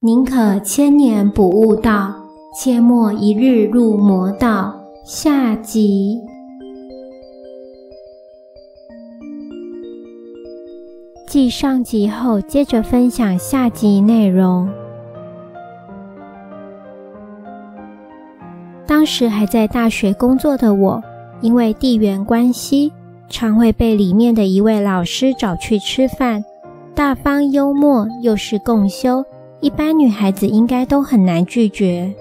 宁可千年不悟道，切莫一日入魔道。下集。继上集后，接着分享下集内容。当时还在大学工作的我，因为地缘关系，常会被里面的一位老师找去吃饭，大方幽默，又是共修，一般女孩子应该都很难拒绝。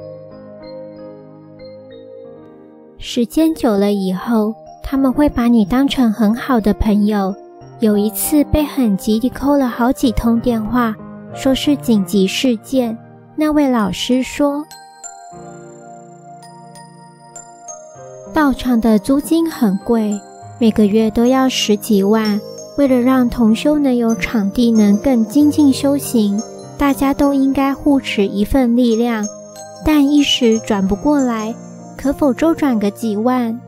时间久了以后，他们会把你当成很好的朋友。有一次被很急地扣了好几通电话，说是紧急事件，那位老师说。道场的租金很贵，每个月都要十几万。为了让同修能有场地，能更精进修行，大家都应该互持一份力量。但一时转不过来，可否周转个几万？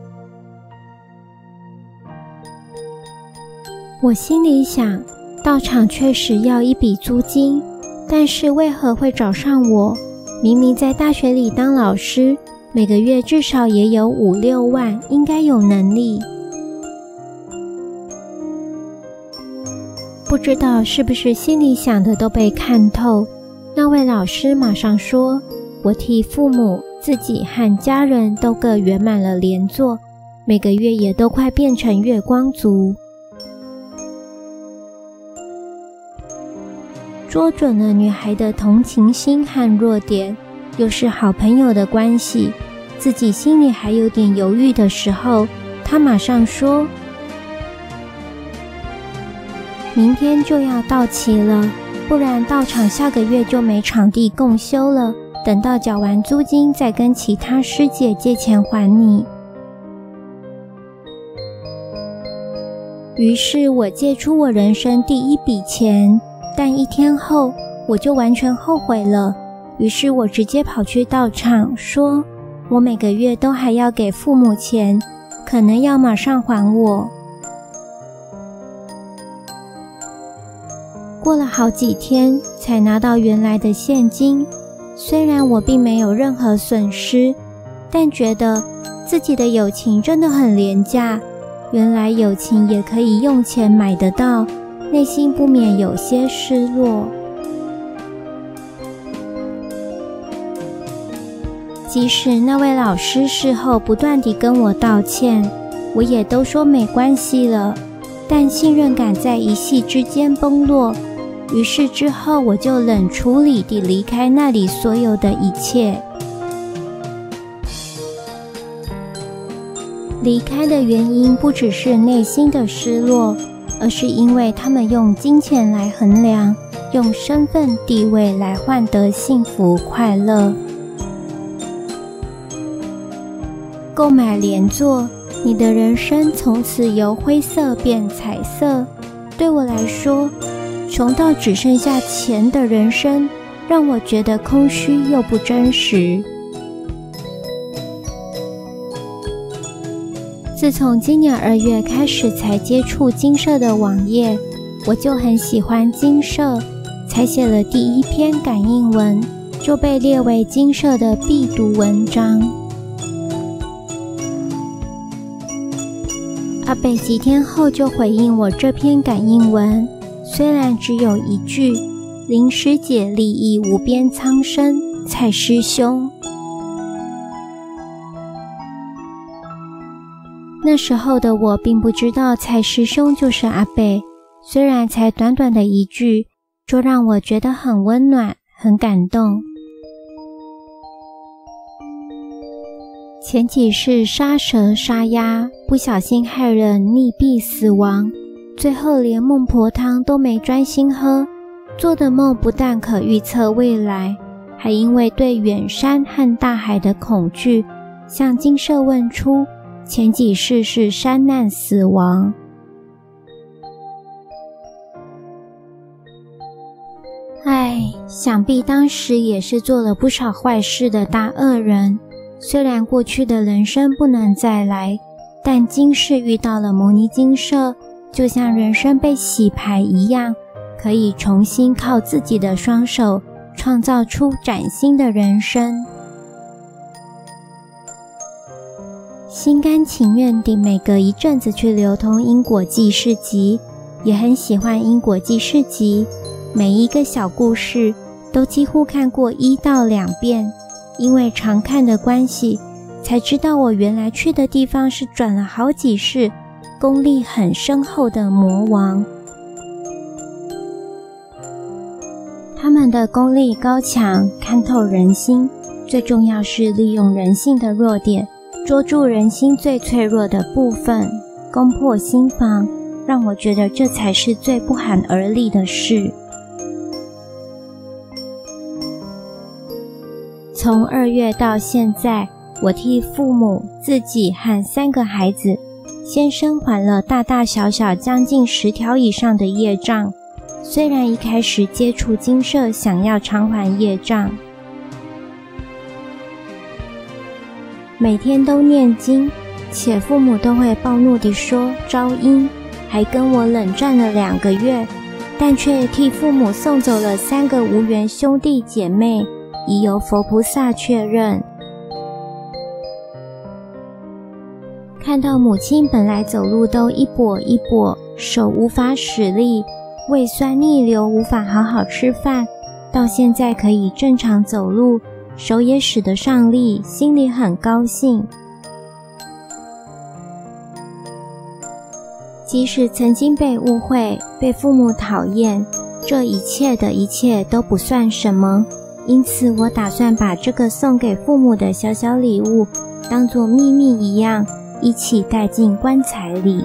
我心里想，道场确实要一笔租金，但是为何会找上我？明明在大学里当老师。每个月至少也有五六万，应该有能力。不知道是不是心里想的都被看透，那位老师马上说：“我替父母、自己和家人都各圆满了连坐，每个月也都快变成月光族。”捉准了女孩的同情心和弱点。又是好朋友的关系，自己心里还有点犹豫的时候，他马上说：“明天就要到期了，不然道场下个月就没场地共修了。等到缴完租金，再跟其他师姐借钱还你。”于是我借出我人生第一笔钱，但一天后我就完全后悔了。于是我直接跑去道场，说：“我每个月都还要给父母钱，可能要马上还我。”过了好几天才拿到原来的现金，虽然我并没有任何损失，但觉得自己的友情真的很廉价。原来友情也可以用钱买得到，内心不免有些失落。即使那位老师事后不断地跟我道歉，我也都说没关系了。但信任感在一夕之间崩落，于是之后我就冷处理地离开那里所有的一切。离开的原因不只是内心的失落，而是因为他们用金钱来衡量，用身份地位来换得幸福快乐。购买莲座，你的人生从此由灰色变彩色。对我来说，穷到只剩下钱的人生，让我觉得空虚又不真实。自从今年二月开始才接触精舍的网页，我就很喜欢精舍，才写了第一篇感应文，就被列为精舍的必读文章。阿北几天后就回应我这篇感应文，虽然只有一句“林师姐利益无边苍生”，蔡师兄。那时候的我并不知道蔡师兄就是阿北，虽然才短短的一句，就让我觉得很温暖，很感动。前几世杀蛇杀鸭，不小心害人溺毙死亡，最后连孟婆汤都没专心喝，做的梦不但可预测未来，还因为对远山和大海的恐惧，向精舍问出前几世是山难死亡。唉，想必当时也是做了不少坏事的大恶人。虽然过去的人生不能再来，但今世遇到了摩尼精舍，就像人生被洗牌一样，可以重新靠自己的双手创造出崭新的人生。心甘情愿地每隔一阵子去流通因果记事集，也很喜欢因果记事集，每一个小故事都几乎看过一到两遍，因为常看的关系，才知道我原来去的地方是转了好几世、功力很深厚的魔王。他们的功力高强，看透人心，最重要是利用人性的弱点。捉住人心最脆弱的部分，攻破心防，让我觉得这才是最不寒而栗的事。从二月到现在，我替父母、自己和三个孩子，先生还了大大小小将近十条以上的业障。虽然一开始接触精舍，想要偿还业障。每天都念经，且父母都会暴怒地说招阴，还跟我冷战了两个月，但却替父母送走了三个无缘兄弟姐妹，已由佛菩萨确认。看到母亲本来走路都一跛一跛，手无法使力，胃酸逆流无法好好吃饭，到现在可以正常走路。手也使得上力，心里很高兴。即使曾经被误会、被父母讨厌，这一切的一切都不算什么。因此，我打算把这个送给父母的小小礼物，当做秘密一样，一起带进棺材里。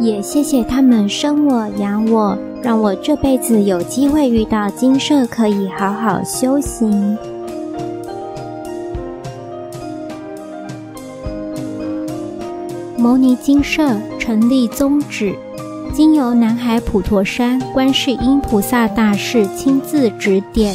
也谢谢他们生我养我。让我这辈子有机会遇到金舍，可以好好修行。牟尼金舍成立宗旨，经由南海普陀山观世音菩萨大士亲自指点，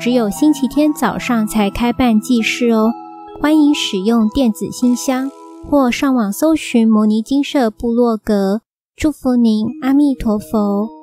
只有星期天早上才开办祭事哦，欢迎使用电子信箱。或上网搜寻摩尼金舍部落格，祝福您，阿弥陀佛。